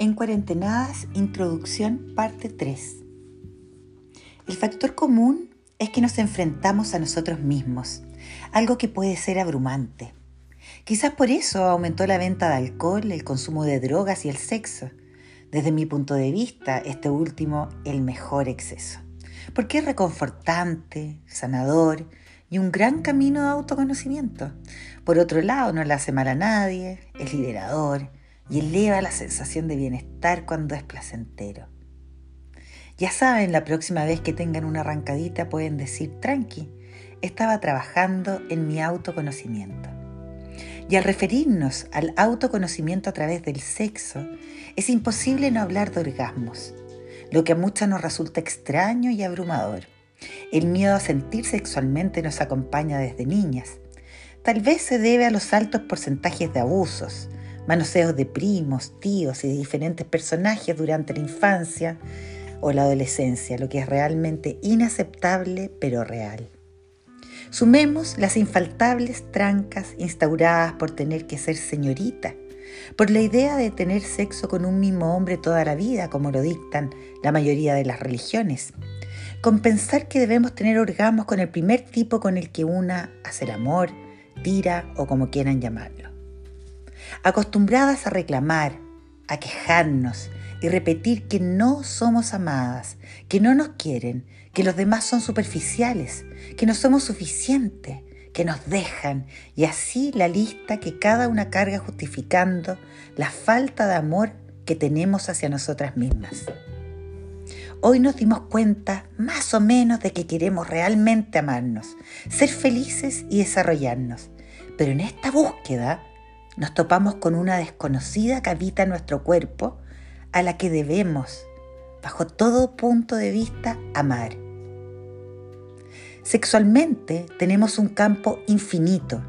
En Cuarentenadas, Introducción, parte 3. El factor común es que nos enfrentamos a nosotros mismos, algo que puede ser abrumante. Quizás por eso aumentó la venta de alcohol, el consumo de drogas y el sexo. Desde mi punto de vista, este último el mejor exceso, porque es reconfortante, sanador y un gran camino de autoconocimiento. Por otro lado, no le hace mal a nadie, es liderador, y eleva la sensación de bienestar cuando es placentero. Ya saben, la próxima vez que tengan una arrancadita pueden decir, tranqui, estaba trabajando en mi autoconocimiento. Y al referirnos al autoconocimiento a través del sexo, es imposible no hablar de orgasmos, lo que a muchas nos resulta extraño y abrumador. El miedo a sentir sexualmente nos acompaña desde niñas. Tal vez se debe a los altos porcentajes de abusos, manoseos de primos, tíos y de diferentes personajes durante la infancia o la adolescencia, lo que es realmente inaceptable pero real. Sumemos las infaltables trancas instauradas por tener que ser señorita, por la idea de tener sexo con un mismo hombre toda la vida, como lo dictan la mayoría de las religiones, con pensar que debemos tener orgasmos con el primer tipo con el que una hace el amor, tira o como quieran llamarlo acostumbradas a reclamar, a quejarnos y repetir que no somos amadas, que no nos quieren, que los demás son superficiales, que no somos suficientes, que nos dejan y así la lista que cada una carga justificando la falta de amor que tenemos hacia nosotras mismas. Hoy nos dimos cuenta más o menos de que queremos realmente amarnos, ser felices y desarrollarnos, pero en esta búsqueda nos topamos con una desconocida que habita nuestro cuerpo a la que debemos, bajo todo punto de vista, amar. Sexualmente tenemos un campo infinito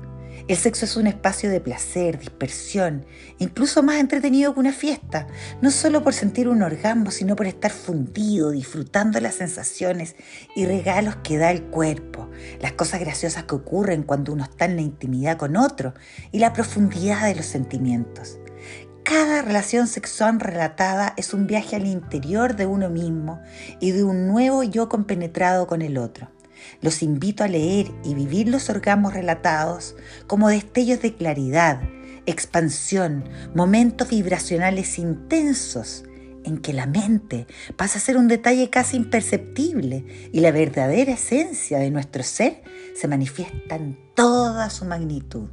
el sexo es un espacio de placer, dispersión, incluso más entretenido que una fiesta, no solo por sentir un orgasmo, sino por estar fundido, disfrutando las sensaciones y regalos que da el cuerpo, las cosas graciosas que ocurren cuando uno está en la intimidad con otro y la profundidad de los sentimientos. Cada relación sexual relatada es un viaje al interior de uno mismo y de un nuevo yo compenetrado con el otro. Los invito a leer y vivir los orgasmos relatados como destellos de claridad, expansión, momentos vibracionales intensos en que la mente pasa a ser un detalle casi imperceptible y la verdadera esencia de nuestro ser se manifiesta en toda su magnitud.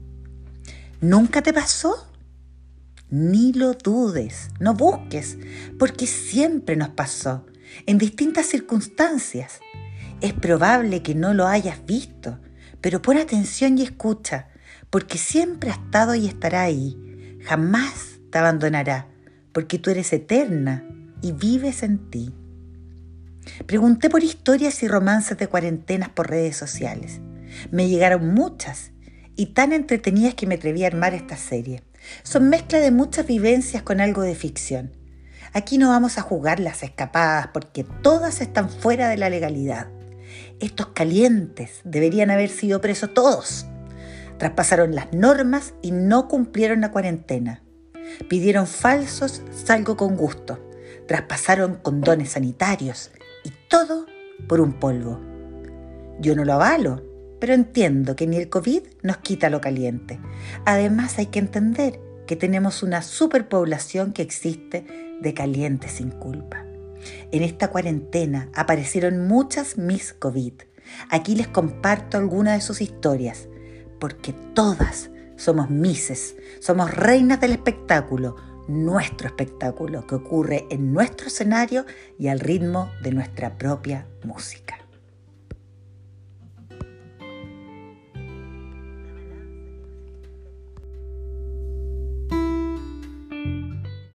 ¿Nunca te pasó? Ni lo dudes, no busques, porque siempre nos pasó, en distintas circunstancias, es probable que no lo hayas visto, pero pon atención y escucha, porque siempre ha estado y estará ahí. Jamás te abandonará, porque tú eres eterna y vives en ti. Pregunté por historias y romances de cuarentenas por redes sociales. Me llegaron muchas y tan entretenidas que me atreví a armar esta serie. Son mezcla de muchas vivencias con algo de ficción. Aquí no vamos a jugar las escapadas porque todas están fuera de la legalidad. Estos calientes deberían haber sido presos todos. Traspasaron las normas y no cumplieron la cuarentena. Pidieron falsos salgo con gusto. Traspasaron condones sanitarios y todo por un polvo. Yo no lo avalo, pero entiendo que ni el COVID nos quita lo caliente. Además hay que entender que tenemos una superpoblación que existe de calientes sin culpa. En esta cuarentena aparecieron muchas Miss COVID. Aquí les comparto algunas de sus historias, porque todas somos Misses, somos reinas del espectáculo, nuestro espectáculo que ocurre en nuestro escenario y al ritmo de nuestra propia música.